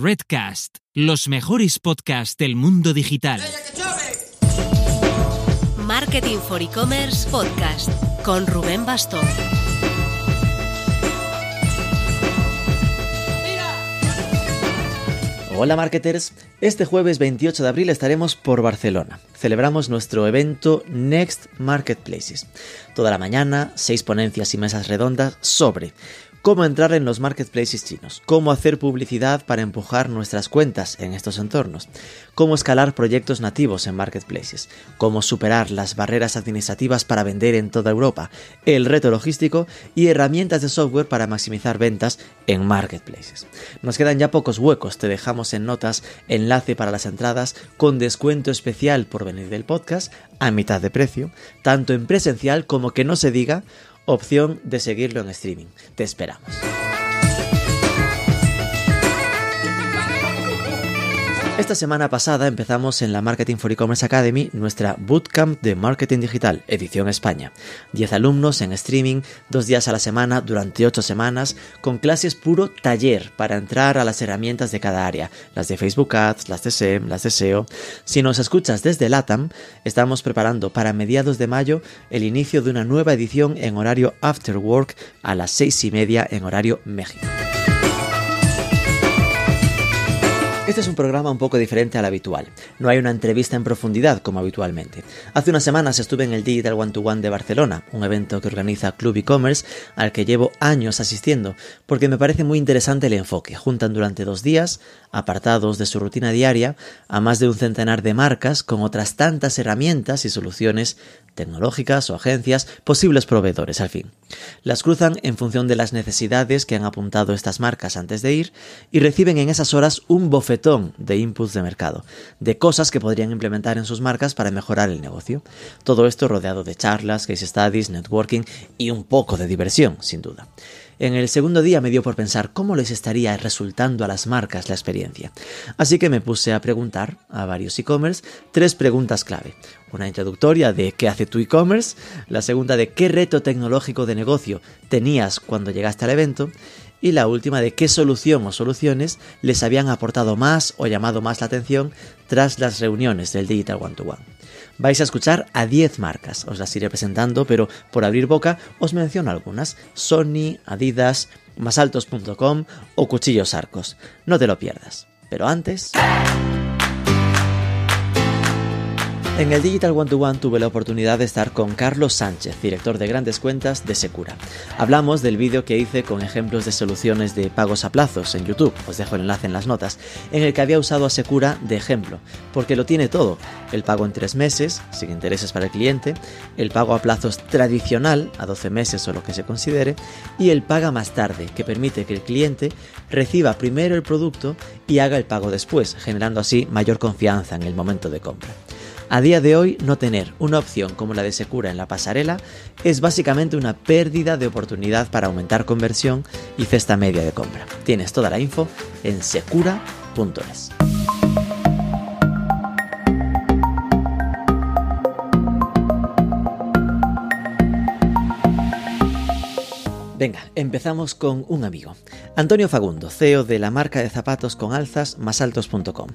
Redcast, los mejores podcasts del mundo digital. Marketing for E-Commerce Podcast con Rubén Bastón. Hola marketers, este jueves 28 de abril estaremos por Barcelona. Celebramos nuestro evento Next Marketplaces. Toda la mañana, seis ponencias y mesas redondas sobre cómo entrar en los marketplaces chinos, cómo hacer publicidad para empujar nuestras cuentas en estos entornos, cómo escalar proyectos nativos en marketplaces, cómo superar las barreras administrativas para vender en toda Europa, el reto logístico y herramientas de software para maximizar ventas en marketplaces. Nos quedan ya pocos huecos, te dejamos en notas enlace para las entradas con descuento especial por venir del podcast a mitad de precio, tanto en presencial como que no se diga opción de seguirlo en streaming. Te esperamos. Esta semana pasada empezamos en la Marketing for E-Commerce Academy nuestra Bootcamp de Marketing Digital, edición España. 10 alumnos en streaming, dos días a la semana durante 8 semanas, con clases puro taller para entrar a las herramientas de cada área, las de Facebook Ads, las de SEM, las de SEO. Si nos escuchas desde LATAM, estamos preparando para mediados de mayo el inicio de una nueva edición en horario After Work a las 6 y media en horario México. Este es un programa un poco diferente al habitual. No hay una entrevista en profundidad como habitualmente. Hace unas semanas estuve en el Digital One to One de Barcelona, un evento que organiza Club e-commerce al que llevo años asistiendo, porque me parece muy interesante el enfoque. Juntan durante dos días, apartados de su rutina diaria, a más de un centenar de marcas con otras tantas herramientas y soluciones tecnológicas o agencias, posibles proveedores al fin. Las cruzan en función de las necesidades que han apuntado estas marcas antes de ir y reciben en esas horas un bofetón de inputs de mercado, de cosas que podrían implementar en sus marcas para mejorar el negocio. Todo esto rodeado de charlas, case studies, networking y un poco de diversión, sin duda. En el segundo día me dio por pensar cómo les estaría resultando a las marcas la experiencia. Así que me puse a preguntar a varios e-commerce tres preguntas clave. Una introductoria de qué hace tu e-commerce, la segunda de qué reto tecnológico de negocio tenías cuando llegaste al evento y la última de qué solución o soluciones les habían aportado más o llamado más la atención tras las reuniones del Digital One to One vais a escuchar a 10 marcas. Os las iré presentando, pero por abrir boca os menciono algunas. Sony, Adidas, masaltos.com o Cuchillos Arcos. No te lo pierdas. Pero antes... En el Digital One to One tuve la oportunidad de estar con Carlos Sánchez, director de grandes cuentas de Secura. Hablamos del vídeo que hice con ejemplos de soluciones de pagos a plazos en YouTube, os dejo el enlace en las notas, en el que había usado a Secura de ejemplo, porque lo tiene todo, el pago en tres meses, sin intereses para el cliente, el pago a plazos tradicional, a 12 meses o lo que se considere, y el paga más tarde, que permite que el cliente reciba primero el producto y haga el pago después, generando así mayor confianza en el momento de compra. A día de hoy, no tener una opción como la de Secura en la pasarela es básicamente una pérdida de oportunidad para aumentar conversión y cesta media de compra. Tienes toda la info en secura.es. Venga, empezamos con un amigo. Antonio Fagundo, CEO de la marca de zapatos con alzas masaltos.com.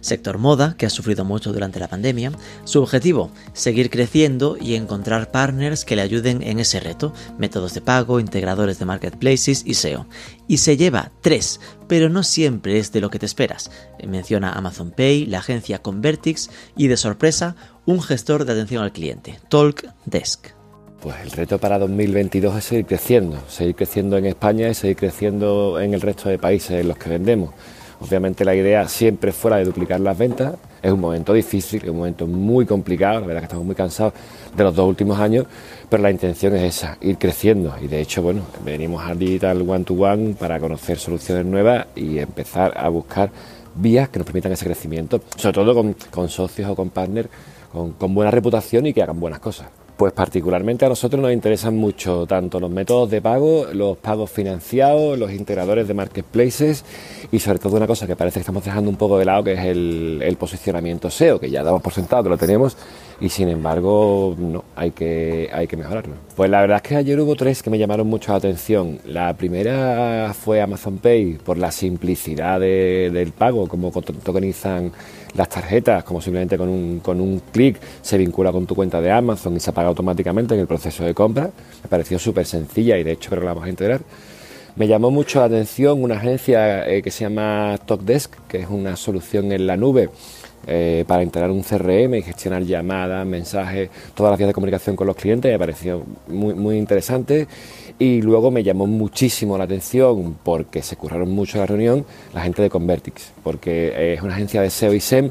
Sector moda, que ha sufrido mucho durante la pandemia. Su objetivo, seguir creciendo y encontrar partners que le ayuden en ese reto, métodos de pago, integradores de marketplaces y SEO. Y se lleva tres, pero no siempre es de lo que te esperas. Menciona Amazon Pay, la agencia Convertix y de sorpresa, un gestor de atención al cliente, Talk Desk. Pues el reto para 2022 es seguir creciendo, seguir creciendo en España y seguir creciendo en el resto de países en los que vendemos. Obviamente la idea siempre fuera de duplicar las ventas, es un momento difícil, es un momento muy complicado, la verdad que estamos muy cansados de los dos últimos años, pero la intención es esa, ir creciendo y de hecho, bueno, venimos al Digital One to One para conocer soluciones nuevas y empezar a buscar vías que nos permitan ese crecimiento, sobre todo con, socios o con partners con buena reputación y que hagan buenas cosas Pues particularmente a nosotros nos interesan mucho tanto los métodos de pago, los pagos financiados, los integradores de marketplaces y sobre todo una cosa que parece que estamos dejando un poco de lado que es el, posicionamiento SEO, que ya damos por sentado lo tenemos y sin embargo no, hay que, hay que mejorarlo. Pues la verdad es que ayer hubo tres que me llamaron mucho la atención. La primera fue Amazon Pay por la simplicidad del pago, como tokenizan las tarjetas, como simplemente con un, con un clic se vincula con tu cuenta de Amazon y se apaga automáticamente en el proceso de compra. Me pareció súper sencilla y de hecho creo que la vamos a integrar. Me llamó mucho la atención una agencia eh, que se llama TalkDesk, que es una solución en la nube eh, para integrar un CRM y gestionar llamadas, mensajes, todas las vías de comunicación con los clientes. Me pareció muy, muy interesante. Y luego me llamó muchísimo la atención, porque se curraron mucho la reunión, la gente de Convertix, porque es una agencia de SEO y SEM,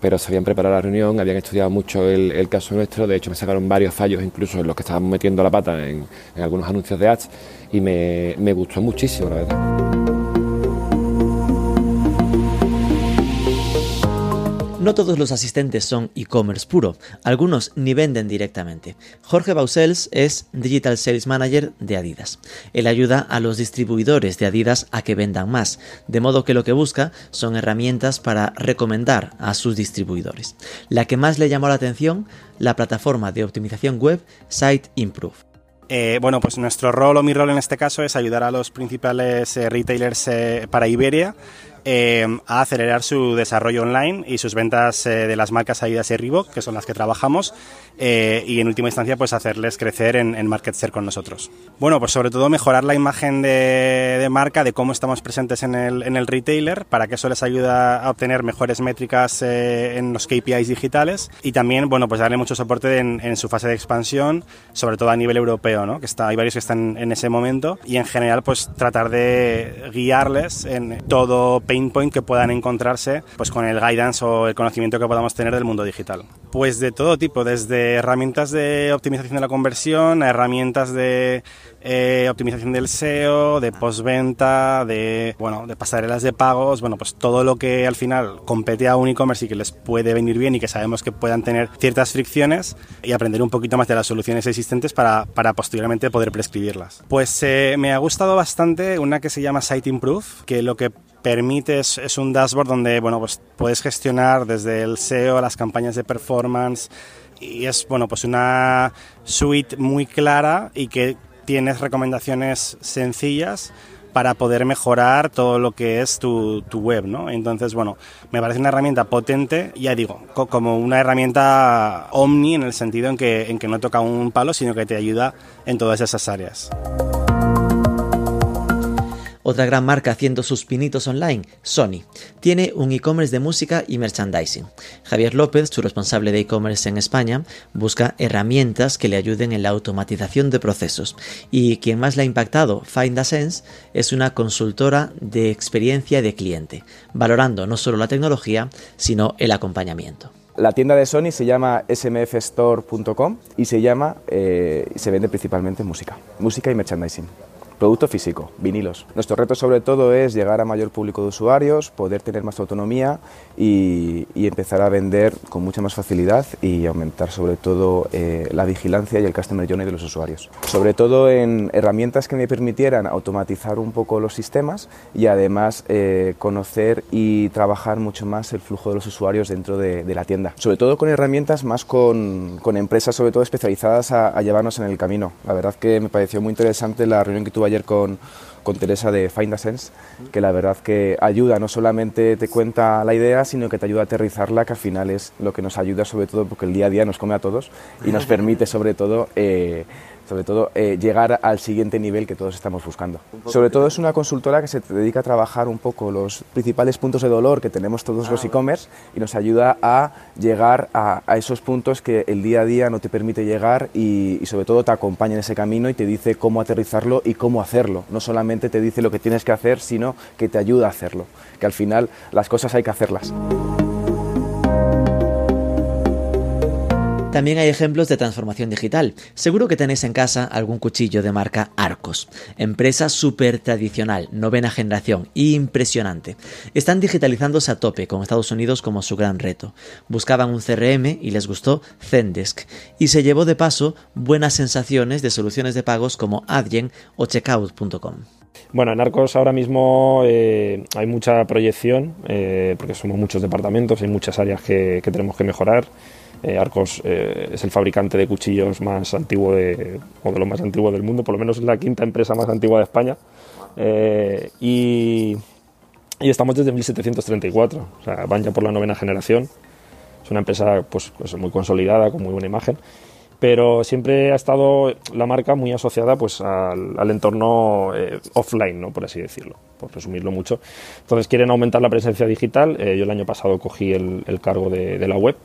pero se habían preparado la reunión, habían estudiado mucho el, caso nuestro, de hecho me sacaron varios fallos incluso en los que estábamos metiendo la pata en, algunos anuncios de ads y me, me gustó muchísimo, la verdad. No todos los asistentes son e-commerce puro, algunos ni venden directamente. Jorge Bausels es Digital Sales Manager de Adidas. Él ayuda a los distribuidores de Adidas a que vendan más, de modo que lo que busca son herramientas para recomendar a sus distribuidores. La que más le llamó la atención, la plataforma de optimización web Site Improve. Eh, bueno, pues nuestro rol o mi rol en este caso es ayudar a los principales eh, retailers eh, para Iberia Em, a acelerar su desarrollo online y sus ventas eh, de las marcas Adidas y Reebok, que son las que trabajamos, eh, y en última instancia pues hacerles crecer en, en, market share con nosotros. Bueno, pues sobre todo mejorar la imagen de, marca, de cómo estamos presentes en el, en el, retailer, para que eso les ayude a obtener mejores métricas eh, en los KPIs digitales y también, bueno, pues darle mucho soporte en, en, su fase de expansión, sobre todo a nivel europeo, ¿no? que está, hay varios que están en ese momento y en general pues tratar de guiarles en todo point que puedan encontrarse pues con el guidance o el conocimiento que podamos tener del mundo digital. Pues de todo tipo, desde herramientas de optimización de la conversión a herramientas de eh, optimización del SEO, de postventa, de bueno, de pasarelas de pagos, bueno, pues todo lo que al final compete a un e-commerce y que les puede venir bien y que sabemos que puedan tener ciertas fricciones y aprender un poquito más de las soluciones existentes para, para posteriormente poder prescribirlas. Pues eh, me ha gustado bastante una que se llama Site Improve, que lo que permite es, un dashboard donde bueno, pues puedes gestionar desde el SEO, las campañas de performance y es bueno, pues una suite muy clara y que tienes recomendaciones sencillas para poder mejorar todo lo que es tu, web, ¿no? Entonces, bueno, me parece una herramienta potente, ya digo, como una herramienta omni en el sentido en que, en que no toca un palo, sino que te ayuda en todas esas áreas. Otra gran marca haciendo sus pinitos online, Sony, tiene un e-commerce de música y merchandising. Javier López, su responsable de e-commerce en España, busca herramientas que le ayuden en la automatización de procesos. Y quien más le ha impactado, Find a Sense, es una consultora de experiencia de cliente, valorando no solo la tecnología, sino el acompañamiento. La tienda de Sony se llama smfstore.com y se llama eh, se vende principalmente música, música y merchandising. Producto físico, vinilos. Nuestro reto sobre todo es llegar a mayor público de usuarios, poder tener más autonomía y, empezar a vender con mucha más facilidad y aumentar sobre todo eh, la vigilancia y el customer journey de los usuarios. Sobre todo en herramientas que me permitieran automatizar un poco los sistemas y además eh, conocer y trabajar mucho más el flujo de los usuarios dentro de, la tienda. Sobre todo con herramientas más con, empresas sobre todo especializadas a, a llevarnos en el camino. La verdad que me pareció muy interesante la reunión que tuve ayer con, con Teresa de Find a Sense, que la verdad que ayuda, no solamente te cuenta la idea, sino que te ayuda a aterrizarla, que al final es lo que nos ayuda sobre todo porque el día a día nos come a todos y nos permite sobre todo eh, sobre todo eh, llegar al siguiente nivel que todos estamos buscando. Sobre todo es una consultora que se dedica a trabajar un poco los principales puntos de dolor que tenemos todos los ah, e-commerce y nos ayuda a llegar a, esos puntos que el día a día no te permite llegar y, y, sobre todo te acompaña en ese camino y te dice cómo aterrizarlo y cómo hacerlo. No solamente te dice lo que tienes que hacer, sino que te ayuda a hacerlo, que al final las cosas hay que hacerlas. También hay ejemplos de transformación digital. Seguro que tenéis en casa algún cuchillo de marca Arcos, empresa súper tradicional, novena generación, impresionante. Están digitalizándose a tope con Estados Unidos como su gran reto. Buscaban un CRM y les gustó Zendesk y se llevó de paso buenas sensaciones de soluciones de pagos como Adyen o Checkout.com. Bueno, en Arcos ahora mismo eh, hay mucha proyección, eh, porque somos muchos departamentos, hay muchas áreas que, tenemos que mejorar. Eh, Arcos es el fabricante de cuchillos más antiguo de, o de los más antiguos del mundo, por lo menos es la quinta empresa más antigua de España. Y, y, estamos desde 1734, o sea, van ya por la novena generación. Es una empresa pues, pues muy consolidada, con muy buena imagen pero siempre ha estado la marca muy asociada pues al, entorno eh, offline, ¿no? por así decirlo, por resumirlo mucho. Entonces quieren aumentar la presencia digital. Eh, yo el año pasado cogí el, cargo de, la web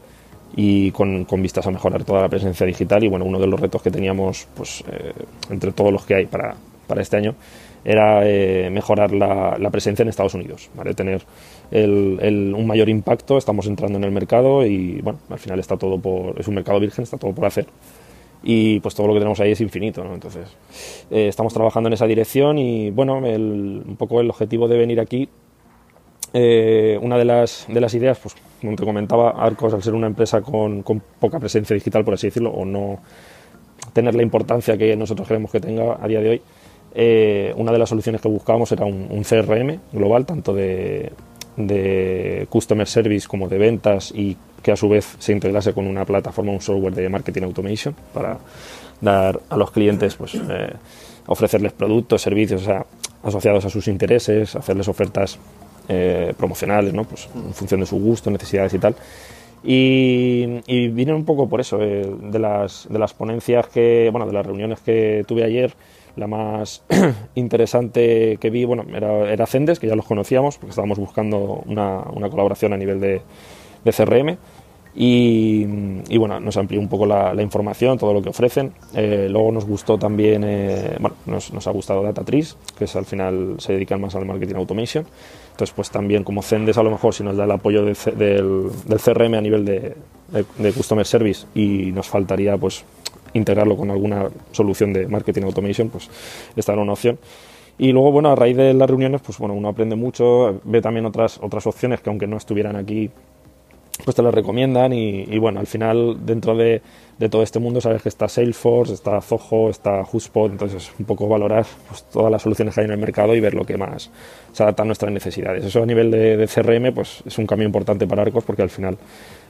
y con, vistas a mejorar toda la presencia digital y bueno, uno de los retos que teníamos pues eh, entre todos los que hay para, para este año era mejorar la, la, presencia en Estados Unidos, ¿vale? tener un mayor impacto, estamos entrando en el mercado y bueno, al final está todo por, es un mercado virgen, está todo por hacer y pues todo lo que tenemos ahí es infinito, ¿no? Entonces, eh, estamos trabajando en esa dirección y bueno, un poco el objetivo de venir aquí, eh, una de las, de las ideas, pues como te comentaba, Arcos, al ser una empresa con, poca presencia digital, por así decirlo, o no tener la importancia que nosotros queremos que tenga a día de hoy, eh, una de las soluciones que buscábamos era un CRM global, tanto de, customer service como de ventas y que a su vez se integrase con una plataforma, un software de marketing automation para dar a los clientes, pues, eh, ofrecerles productos, servicios asociados a sus intereses, hacerles ofertas eh, promocionales, ¿no? pues, en función de su gusto, necesidades y tal. Y, y un poco por eso, eh, de, las, de las ponencias que, bueno, de las reuniones que tuve ayer, la más interesante que vi, bueno, era, era que ya los conocíamos, porque estábamos buscando una, colaboración a nivel de, CRM. Y, bueno, nos amplió un poco la, información, todo lo que ofrecen. Eh, luego nos gustó también, bueno, nos, ha gustado Datatrice, que es al final se dedican más al marketing automation. Entonces, pues también como Zendes, a lo mejor si nos da el apoyo del, CRM a nivel de, de, de, Customer Service y nos faltaría pues integrarlo con alguna solución de marketing automation, pues esta era una opción. Y luego, bueno, a raíz de las reuniones, pues bueno, uno aprende mucho, ve también otras, otras opciones que aunque no estuvieran aquí, pues te las recomiendan y, bueno, al final dentro de, de, todo este mundo sabes que está Salesforce, está Zoho, está HubSpot, entonces un poco valorar pues, todas las soluciones que hay en el mercado y ver lo que más se adapta a nuestras necesidades. Eso a nivel de, de CRM pues es un cambio importante para Arcos porque al final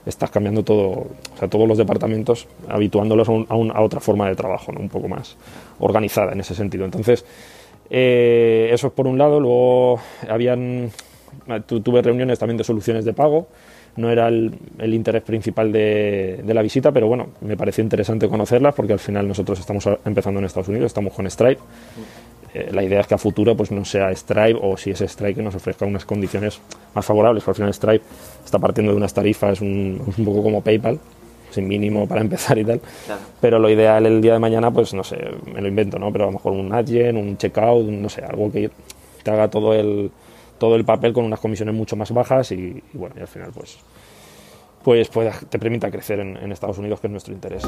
estás cambiando todo, o sea, todos los departamentos, habituándolos a, a, otra forma de trabajo, ¿no? un poco más organizada en ese sentido. Entonces, eh, eso es por un lado. Luego habían, tuve reuniones también de soluciones de pago. No era el, interés principal de, de, la visita, pero bueno, me pareció interesante conocerlas porque al final nosotros estamos empezando en Estados Unidos, estamos con Stripe eh, la idea es que a futuro pues no sea Stripe o si es Stripe que nos ofrezca unas condiciones más favorables, porque al final Stripe está partiendo de unas tarifas un, un poco como PayPal, sin mínimo para empezar y tal. Pero lo ideal el día de mañana, pues no sé, me lo invento, ¿no? Pero a lo mejor un Adyen, un checkout, no sé, algo que te haga todo el, todo el papel con unas comisiones mucho más bajas y, bueno, y al final pues, pues, pues te permita crecer en, en Estados Unidos, que es nuestro interés.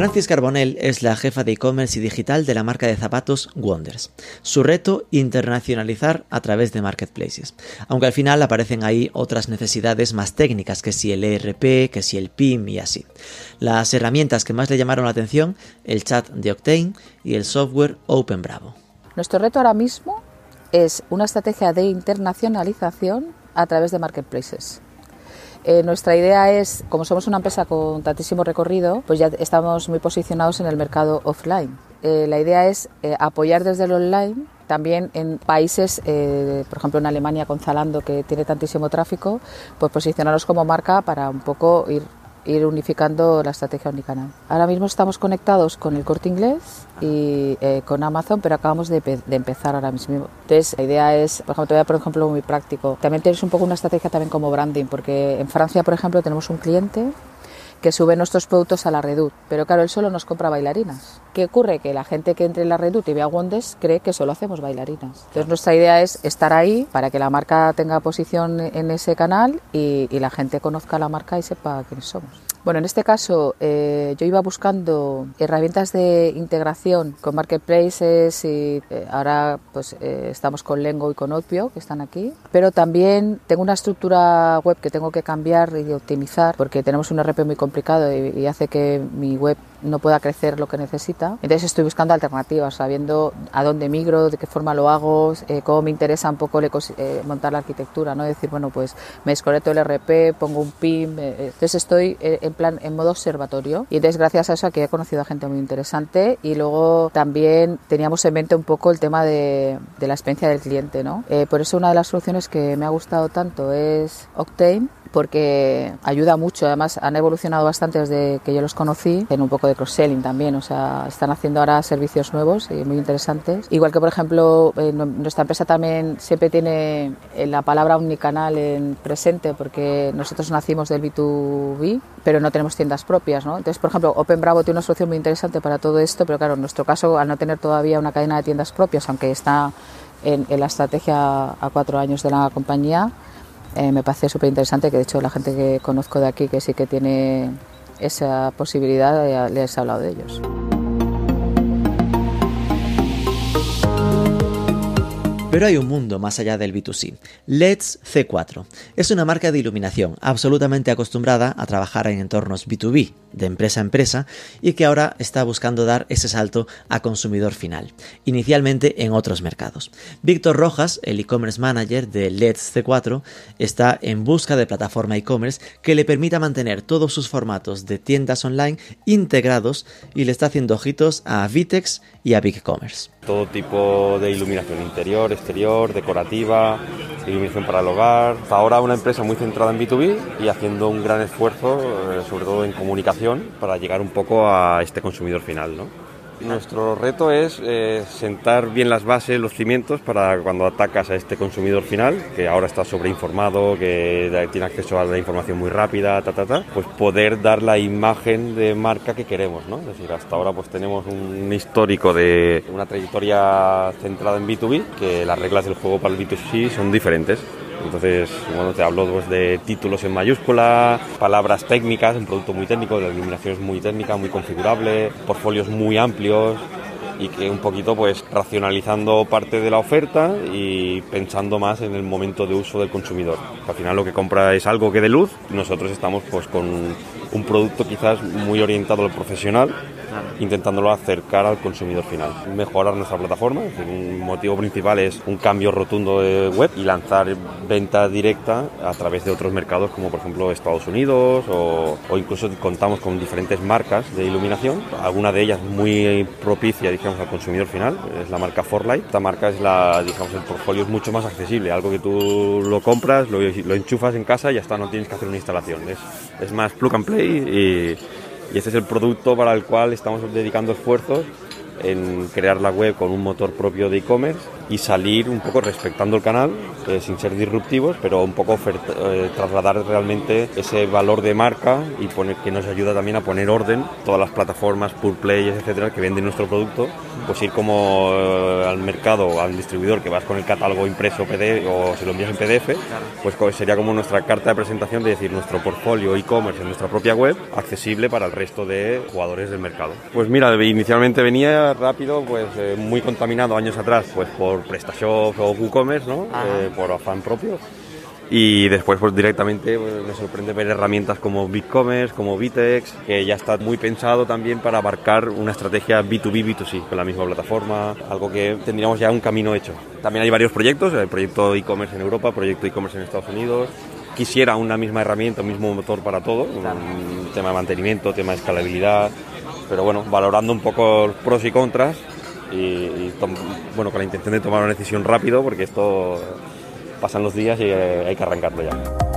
Francis Carbonell es la jefa de e-commerce y digital de la marca de zapatos Wonders. Su reto, internacionalizar a través de marketplaces. Aunque al final aparecen ahí otras necesidades más técnicas, que si el ERP, que si el PIM y así. Las herramientas que más le llamaron la atención, el chat de Octane y el software Open Bravo. Nuestro reto ahora mismo es una estrategia de internacionalización a través de marketplaces. Eh, nuestra idea es, como somos una empresa con tantísimo recorrido, pues ya estamos muy posicionados en el mercado offline. Eh, la idea es eh, apoyar desde el online también en países, por ejemplo en Alemania con Zalando que tiene tantísimo tráfico, pues posicionarnos como marca para un poco ir ir unificando la estrategia omnicanal. Ahora mismo estamos conectados con el corte inglés y eh, con Amazon, pero acabamos de, empezar ahora mismo. Entonces, la idea es, por ejemplo, te voy a por ejemplo muy práctico. También tienes un poco una estrategia también como branding, porque en Francia, por ejemplo, tenemos un cliente que sube nuestros productos a la Redut. Pero claro, él solo nos compra bailarinas. ¿Qué ocurre? Que la gente que entre en la Redut y vea Wonders cree que solo hacemos bailarinas. Entonces nuestra idea es estar ahí para que la marca tenga posición en ese canal y, y la gente conozca la marca y sepa quiénes somos. Bueno, en este caso eh, yo iba buscando herramientas de integración con marketplaces y eh, ahora pues eh, estamos con Lengo y con Opio que están aquí, pero también tengo una estructura web que tengo que cambiar y optimizar porque tenemos un RP muy complicado y, y hace que mi web no pueda crecer lo que necesita. Entonces estoy buscando alternativas, sabiendo a dónde migro, de qué forma lo hago, eh, cómo me interesa un poco eh, montar la arquitectura, ¿no? Decir, bueno, pues me desconecto el RP, pongo un PIM, eh, entonces estoy plan en modo observatorio y entonces gracias a eso aquí he conocido a gente muy interesante y luego también teníamos en mente un poco el tema de, de la experiencia del cliente, ¿no? por eso una de las soluciones que me ha gustado tanto es Octane porque ayuda mucho. Además, han evolucionado bastante desde que yo los conocí, en un poco de cross-selling también. O sea, están haciendo ahora servicios nuevos y muy interesantes. Igual que, por ejemplo, eh, nuestra empresa también siempre tiene eh, la palabra omnicanal en presente, porque nosotros nacimos del B2B, pero no tenemos tiendas propias. ¿no? Entonces, por ejemplo, Open Bravo tiene una solución muy interesante para todo esto, pero claro, en nuestro caso, al no tener todavía una cadena de tiendas propias, aunque está en, en la estrategia a cuatro años de la compañía, eh, me parece súper interesante que de hecho la gente que conozco de aquí que sí que tiene esa posibilidad les he hablado de ellos. Pero hay un mundo más allá del B2C. LEDS C4 es una marca de iluminación absolutamente acostumbrada a trabajar en entornos B2B, de empresa a empresa, y que ahora está buscando dar ese salto a consumidor final, inicialmente en otros mercados. Víctor Rojas, el e-commerce manager de LEDS C4, está en busca de plataforma e-commerce que le permita mantener todos sus formatos de tiendas online integrados y le está haciendo ojitos a Vitex y a BigCommerce. Todo tipo de iluminación interior, exterior, decorativa, iluminación para el hogar. Ahora una empresa muy centrada en B2B y haciendo un gran esfuerzo, eh, sobre todo en comunicación, para llegar un poco a este consumidor final. ¿no? Nuestro reto es eh, sentar bien las bases, los cimientos para cuando atacas a este consumidor final, que ahora está sobreinformado, que tiene acceso a la información muy rápida, ta, ta, ta, pues poder dar la imagen de marca que queremos, ¿no? Es decir, hasta ahora pues tenemos un histórico de una trayectoria centrada en B2B, que las reglas del juego para el B2C son diferentes. Entonces, bueno, te hablo pues, de títulos en mayúscula, palabras técnicas, un producto muy técnico, la iluminación es muy técnica, muy configurable, portfolios muy amplios y que un poquito pues racionalizando parte de la oferta y pensando más en el momento de uso del consumidor. Al final lo que compra es algo que de luz, nosotros estamos pues con un producto quizás muy orientado al profesional intentándolo acercar al consumidor final. Mejorar nuestra plataforma, es decir, un motivo principal es un cambio rotundo de web y lanzar venta directa a través de otros mercados como por ejemplo Estados Unidos o, o incluso contamos con diferentes marcas de iluminación, alguna de ellas muy propicia digamos al consumidor final, es la marca Forlight. Esta marca es la, digamos, el portfolio es mucho más accesible, algo que tú lo compras, lo, lo enchufas en casa y ya está, no tienes que hacer una instalación. Es, es más plug and play y este es el producto para el cual estamos dedicando esfuerzos en crear la web con un motor propio de e-commerce y salir un poco respetando el canal, eh, sin ser disruptivos, pero un poco eh, trasladar realmente ese valor de marca y poner, que nos ayuda también a poner orden todas las plataformas, pure players, etcétera, que venden nuestro producto, pues ir como eh, al mercado, al distribuidor, que vas con el catálogo impreso PDF o si lo envías en PDF, pues sería como nuestra carta de presentación de decir nuestro portfolio e-commerce en nuestra propia web, accesible para el resto de jugadores del mercado. Pues mira, inicialmente venía rápido, pues muy contaminado años atrás, pues por PrestaShop o WooCommerce, ¿no? Eh, por afán propio. Y después pues directamente pues, me sorprende ver herramientas como BigCommerce, como Vitex, que ya está muy pensado también para abarcar una estrategia B2B, B2C con la misma plataforma, algo que tendríamos ya un camino hecho. También hay varios proyectos, el proyecto e-commerce en Europa, proyecto e-commerce en Estados Unidos. Quisiera una misma herramienta, un mismo motor para todo, un tema de mantenimiento, tema de escalabilidad, pero bueno, valorando un poco los pros y contras y, bueno, con la intención de tomar una decisión rápido porque esto pasan los días y eh, hay que arrancarlo ya.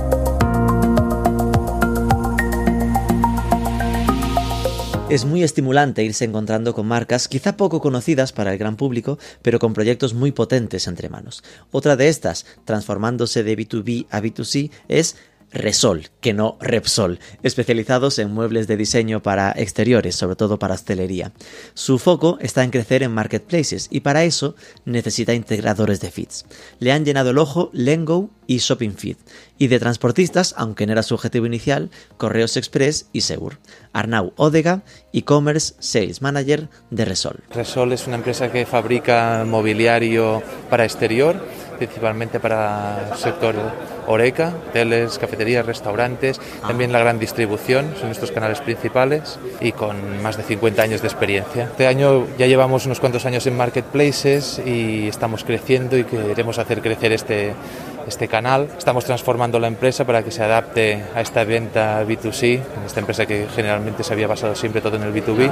Es muy estimulante irse encontrando con marcas quizá poco conocidas para el gran público, pero con proyectos muy potentes entre manos. Otra de estas, transformándose de B2B a B2C, es Resol, que no Repsol, especializados en muebles de diseño para exteriores, sobre todo para hostelería. Su foco está en crecer en marketplaces y para eso necesita integradores de feeds. Le han llenado el ojo Lengo y Shopping Feed, y de transportistas, aunque no era su objetivo inicial, Correos Express y Segur. Arnau Odega, e-commerce sales manager de Resol. Resol es una empresa que fabrica mobiliario para exterior principalmente para el sector Oreca, hoteles, cafeterías, restaurantes, también la gran distribución, son nuestros canales principales y con más de 50 años de experiencia. Este año ya llevamos unos cuantos años en marketplaces y estamos creciendo y queremos hacer crecer este, este canal. Estamos transformando la empresa para que se adapte a esta venta B2C, en esta empresa que generalmente se había basado siempre todo en el B2B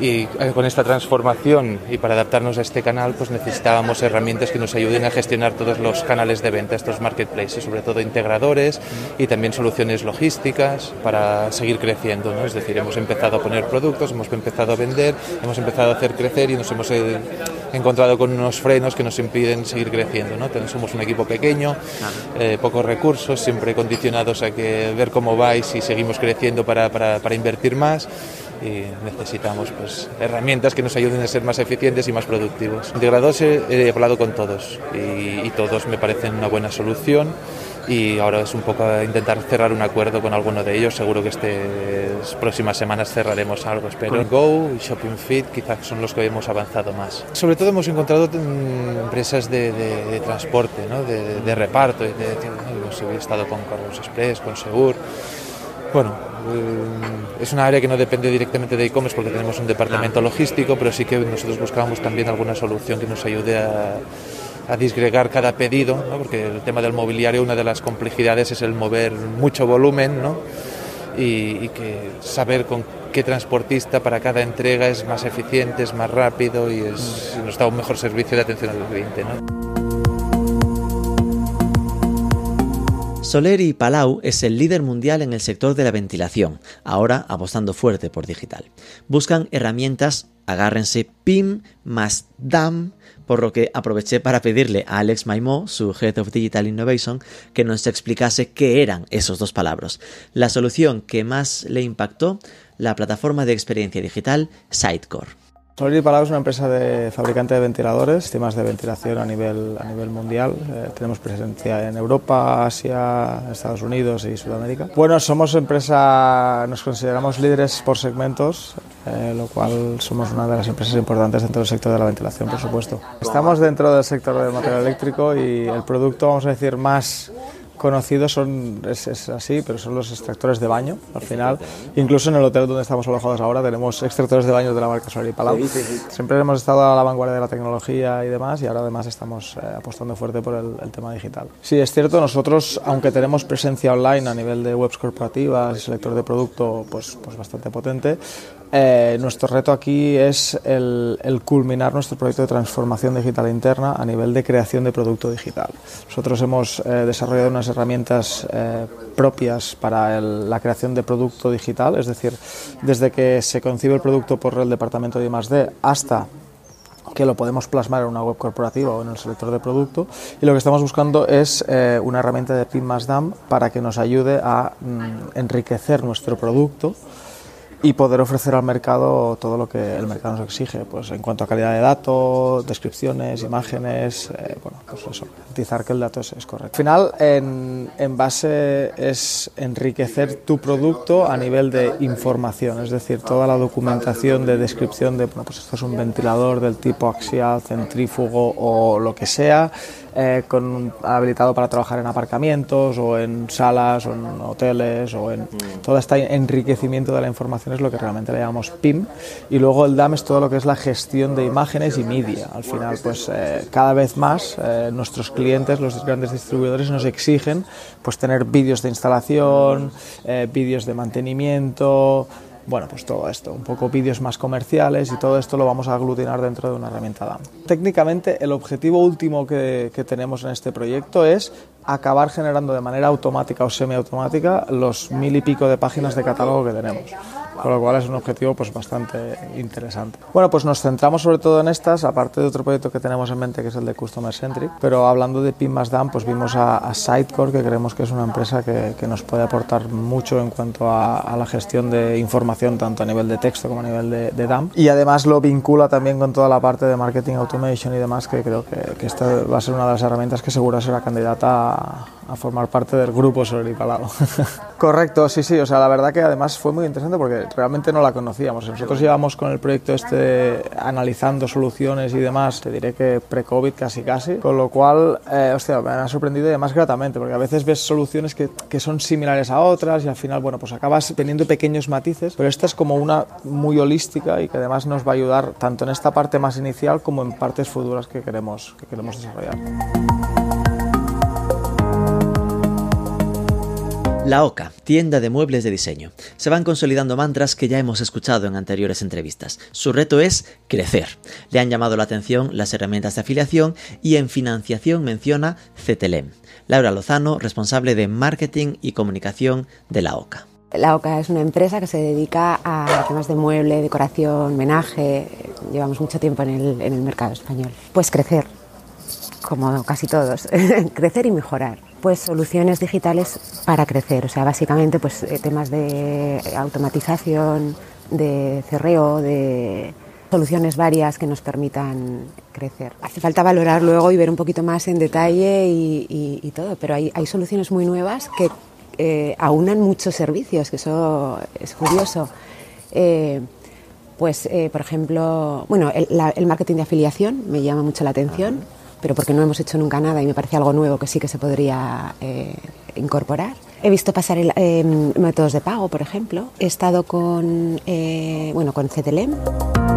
y eh, con esta transformación y para adaptarnos a este canal pues necesitábamos herramientas que nos ayuden a gestionar todos los canales de venta, estos marketplaces, sobre todo integradores y también soluciones logísticas para seguir creciendo. ¿no? Es decir, hemos empezado a poner productos, hemos empezado a vender, hemos empezado a hacer crecer y nos hemos eh, encontrado con unos frenos que nos impiden seguir creciendo. ¿no? Somos un equipo pequeño, eh, pocos recursos, siempre condicionados a que ver cómo vais y seguimos creciendo para, para, para invertir más y necesitamos pues, herramientas que nos ayuden a ser más eficientes y más productivos. Integradores he, hablado con todos y, todos me parecen una buena solución y ahora es un poco intentar cerrar un acuerdo con alguno de ellos. Seguro que estas próximas semanas cerraremos algo, espero. Go y Shopping Fit quizás son los que hemos avanzado más. Sobre todo hemos encontrado mm, empresas de, transporte, ¿no? de, reparto. hemos estado con Carlos Express, con Segur. Bueno, eh, es una área que no depende directamente de e-commerce porque tenemos un departamento logístico, pero sí que nosotros buscábamos también alguna solución que nos ayude a, disgregar cada pedido, porque el tema del mobiliario, una de las complejidades es el mover mucho volumen ¿no? y, que saber con qué transportista para cada entrega es más eficiente, es más rápido y, es, nos da un mejor servicio de atención al cliente. ¿no? Soleri Palau es el líder mundial en el sector de la ventilación, ahora apostando fuerte por digital. Buscan herramientas, agárrense PIM más DAM, por lo que aproveché para pedirle a Alex Maimó, su Head of Digital Innovation, que nos explicase qué eran esos dos palabras. La solución que más le impactó, la plataforma de experiencia digital Sitecore. Solid Palau es una empresa de fabricante de ventiladores, sistemas de ventilación a nivel, a nivel mundial. Eh, tenemos presencia en Europa, Asia, Estados Unidos y Sudamérica. Bueno, somos empresa, nos consideramos líderes por segmentos, eh, lo cual somos una de las empresas importantes dentro del sector de la ventilación, por supuesto. Estamos dentro del sector del material eléctrico y el producto, vamos a decir, más conocidos son, es, así, pero son los extractores de baño, al final. Incluso en el hotel donde estamos alojados ahora tenemos extractores de baño de la marca Solar y Palau. Siempre hemos estado a la vanguardia de la tecnología y demás, y ahora además estamos eh, apostando fuerte por el, tema digital. Sí, es cierto, nosotros, aunque tenemos presencia online a nivel de webs corporativas y selector de producto, pues, pues bastante potente, eh, nuestro reto aquí es el, culminar nuestro proyecto de transformación digital interna a nivel de creación de producto digital. Nosotros hemos eh, desarrollado unas herramientas eh, propias para la creación de producto digital, es decir, desde que se concibe el producto por el departamento de I+D hasta que lo podemos plasmar en una web corporativa o en el selector de producto. Y lo que estamos buscando es una herramienta de PIM más DAM para que nos ayude a mm, enriquecer nuestro producto y poder ofrecer al mercado todo lo que el mercado nos exige, pues en cuanto a calidad de datos, descripciones, imágenes, eh, bueno, pues eso, garantizar que el dato es, correcto. Al final, en, en, base es enriquecer tu producto a nivel de información, es decir, toda la documentación de descripción de, bueno, pues esto es un ventilador del tipo axial, centrífugo o lo que sea, eh, con, habilitado para trabajar en aparcamientos o en salas o en hoteles o en mm. todo este enriquecimiento de la información es lo que realmente le llamamos PIM y luego el DAM es todo lo que es la gestión de imágenes y media al final pues eh, cada vez más eh, nuestros clientes los grandes distribuidores nos exigen pues tener vídeos de instalación vídeos de mantenimiento bueno, pues todo esto, un poco vídeos más comerciales y todo esto lo vamos a aglutinar dentro de una herramienta DAM. Técnicamente, el objetivo último que, tenemos en este proyecto es acabar generando de manera automática o semiautomática los mil y pico de páginas de catálogo que tenemos. Con lo cual es un objetivo pues bastante interesante. Bueno, pues nos centramos sobre todo en estas, aparte de otro proyecto que tenemos en mente que es el de Customer Centric, pero hablando de PIM más DAM, pues vimos a, a Sitecore, que creemos que es una empresa que, que nos puede aportar mucho en cuanto a, a, la gestión de información, tanto a nivel de texto como a nivel de, de, DAM, y además lo vincula también con toda la parte de marketing automation y demás, que creo que, que esta va a ser una de las herramientas que seguro será candidata a, a formar parte del grupo sobre el Palado. Correcto, sí, sí, o sea, la verdad que además fue muy interesante porque realmente no la conocíamos. Nosotros llevamos con el proyecto este analizando soluciones y demás, te diré que pre-COVID casi casi, con lo cual, eh, hostia, me ha sorprendido y además gratamente, porque a veces ves soluciones que, que son similares a otras y al final, bueno, pues acabas teniendo pequeños matices, pero esta es como una muy holística y que además nos va a ayudar tanto en esta parte más inicial como en partes futuras que queremos, que queremos desarrollar. La OCA, tienda de muebles de diseño. Se van consolidando mantras que ya hemos escuchado en anteriores entrevistas. Su reto es crecer. Le han llamado la atención las herramientas de afiliación y en financiación menciona CTLM. Laura Lozano, responsable de marketing y comunicación de la OCA. La OCA es una empresa que se dedica a temas de mueble, decoración, menaje. Llevamos mucho tiempo en el mercado español. Pues crecer, como casi todos, crecer y mejorar pues soluciones digitales para crecer, o sea, básicamente pues eh, temas de automatización, de cerreo, de soluciones varias que nos permitan crecer. Hace falta valorar luego y ver un poquito más en detalle y, todo, pero hay, hay, soluciones muy nuevas que eh, aunan muchos servicios, que eso es curioso. Eh, pues, eh, por ejemplo, bueno, el, la, el, marketing de afiliación me llama mucho la atención pero porque no hemos hecho nunca nada y me parece algo nuevo que sí que se podría eh, incorporar. He visto pasar el, eh, métodos de pago, por ejemplo. He estado con, eh, bueno, con CTLM.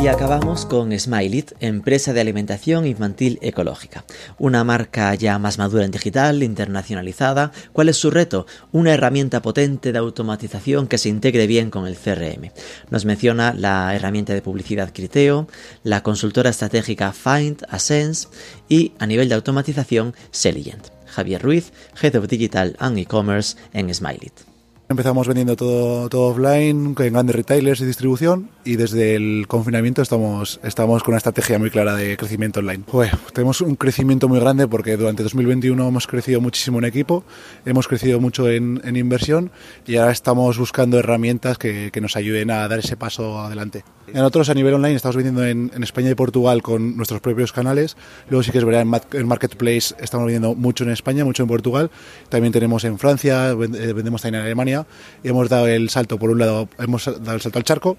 Y acabamos con Smilit, empresa de alimentación infantil ecológica. Una marca ya más madura en digital, internacionalizada. ¿Cuál es su reto? Una herramienta potente de automatización que se integre bien con el CRM. Nos menciona la herramienta de publicidad Criteo, la consultora estratégica Find, Ascense y a nivel de automatización Selligent. Javier Ruiz, Head of Digital and E-Commerce en Smilit. Empezamos vendiendo todo, todo offline, en grandes retailers y distribución, y desde el confinamiento estamos, estamos con una estrategia muy clara de crecimiento online. Pues, tenemos un crecimiento muy grande porque durante 2021 hemos crecido muchísimo en equipo, hemos crecido mucho en, en inversión y ahora estamos buscando herramientas que, que, nos ayuden a dar ese paso adelante. En otros a nivel online estamos vendiendo en, en, España y Portugal con nuestros propios canales, luego sí que es verdad en, en Marketplace estamos vendiendo mucho en España, mucho en Portugal, también tenemos en Francia, vendemos también en Alemania y hemos dado el salto, por un lado, hemos dado el salto al charco,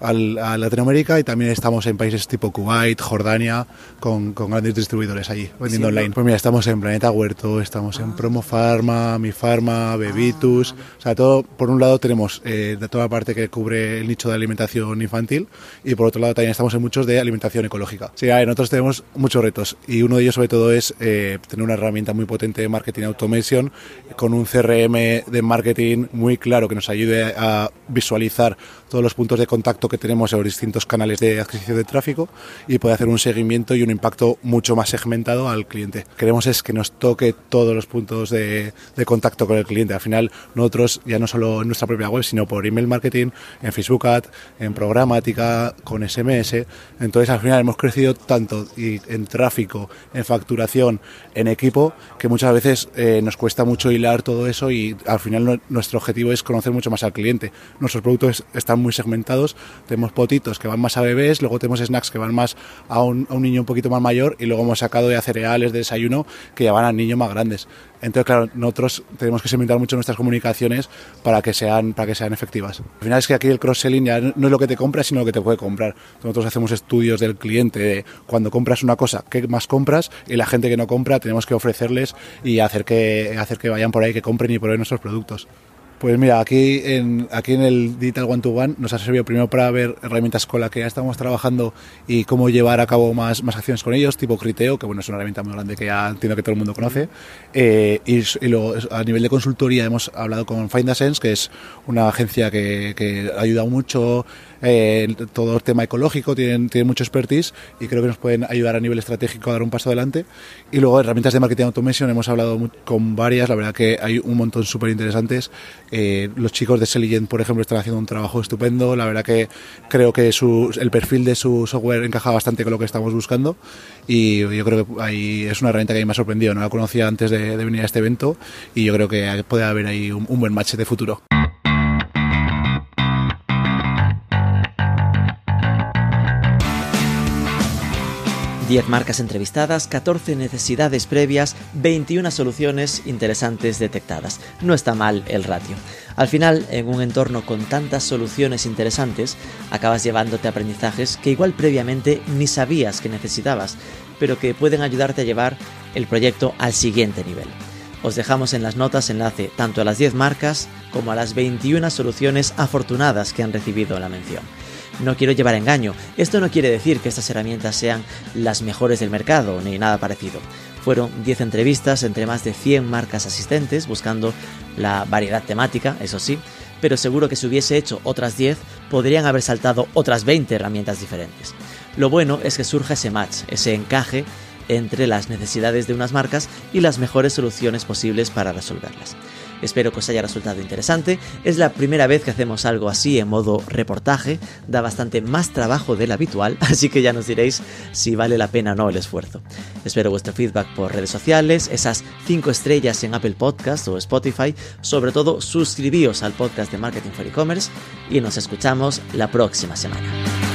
al, a Latinoamérica y también estamos en países tipo Kuwait, Jordania, con, con grandes distribuidores allí, vendiendo sí, online. Pues mira, estamos en Planeta Huerto, estamos ah. en Promo Pharma, Mi Pharma, Bebitus, ah. o sea, todo, por un lado tenemos eh, de toda la parte que cubre el nicho de alimentación infantil y por otro lado también estamos en muchos de alimentación ecológica. Sí, a ver, nosotros tenemos muchos retos y uno de ellos sobre todo es eh, tener una herramienta muy potente de marketing automation con un CRM de marketing muy claro que nos ayude a visualizar todos los puntos de contacto que tenemos en los distintos canales de adquisición de tráfico y puede hacer un seguimiento y un impacto mucho más segmentado al cliente. Queremos es que nos toque todos los puntos de, de contacto con el cliente. Al final, nosotros, ya no solo en nuestra propia web, sino por email marketing, en Facebook Ad, en programática, con SMS. Entonces, al final hemos crecido tanto y en tráfico, en facturación, en equipo, que muchas veces eh, nos cuesta mucho hilar todo eso y al final no, nuestro objetivo es conocer mucho más al cliente. Nuestros productos están muy segmentados. Tenemos potitos que van más a bebés, luego tenemos snacks que van más a un, a un niño un poquito más mayor y luego hemos sacado ya cereales de desayuno que ya van a niños más grandes. Entonces, claro, nosotros tenemos que segmentar mucho nuestras comunicaciones para que sean, para que sean efectivas. Al final es que aquí el cross-selling ya no es lo que te compras, sino lo que te puede comprar. Nosotros hacemos estudios del cliente de cuando compras una cosa, qué más compras, y la gente que no compra tenemos que ofrecerles y hacer que, hacer que vayan por ahí, que compren y prueben nuestros productos. Pues mira, aquí en, aquí en el Digital One to One nos ha servido primero para ver herramientas con las que ya estamos trabajando y cómo llevar a cabo más, más acciones con ellos, tipo Criteo, que bueno, es una herramienta muy grande que ya entiendo que todo el mundo conoce. Eh, y, luego a nivel de consultoría hemos hablado con Find Sense, que es una agencia que, que ayuda mucho eh, todo el tema ecológico, tienen, tienen mucho expertise y creo que nos pueden ayudar a nivel estratégico a dar un paso adelante. Y luego herramientas de marketing automation, hemos hablado con varias, la verdad que hay un montón súper interesantes. Eh, los chicos de Selligent, por ejemplo, están haciendo un trabajo estupendo, la verdad que creo que su, el perfil de su software encaja bastante con lo que estamos buscando y yo creo que ahí es una herramienta que a mí me ha sorprendido, no la conocía antes de, venir a este evento y yo creo que puede haber ahí un, un buen match de futuro. 10 marcas entrevistadas, 14 necesidades previas, 21 soluciones interesantes detectadas. No está mal el ratio. Al final, en un entorno con tantas soluciones interesantes, acabas llevándote aprendizajes que igual previamente ni sabías que necesitabas, pero que pueden ayudarte a llevar el proyecto al siguiente nivel. Os dejamos en las notas enlace tanto a las 10 marcas como a las 21 soluciones afortunadas que han recibido la mención. No quiero llevar engaño, esto no quiere decir que estas herramientas sean las mejores del mercado ni nada parecido. Fueron 10 entrevistas entre más de 100 marcas asistentes buscando la variedad temática, eso sí, pero seguro que si hubiese hecho otras 10 podrían haber saltado otras 20 herramientas diferentes. Lo bueno es que surge ese match, ese encaje entre las necesidades de unas marcas y las mejores soluciones posibles para resolverlas. Espero que os haya resultado interesante. Es la primera vez que hacemos algo así en modo reportaje. Da bastante más trabajo del habitual, así que ya nos diréis si vale la pena o no el esfuerzo. Espero vuestro feedback por redes sociales, esas 5 estrellas en Apple Podcast o Spotify. Sobre todo, suscribíos al podcast de Marketing for E-Commerce y nos escuchamos la próxima semana.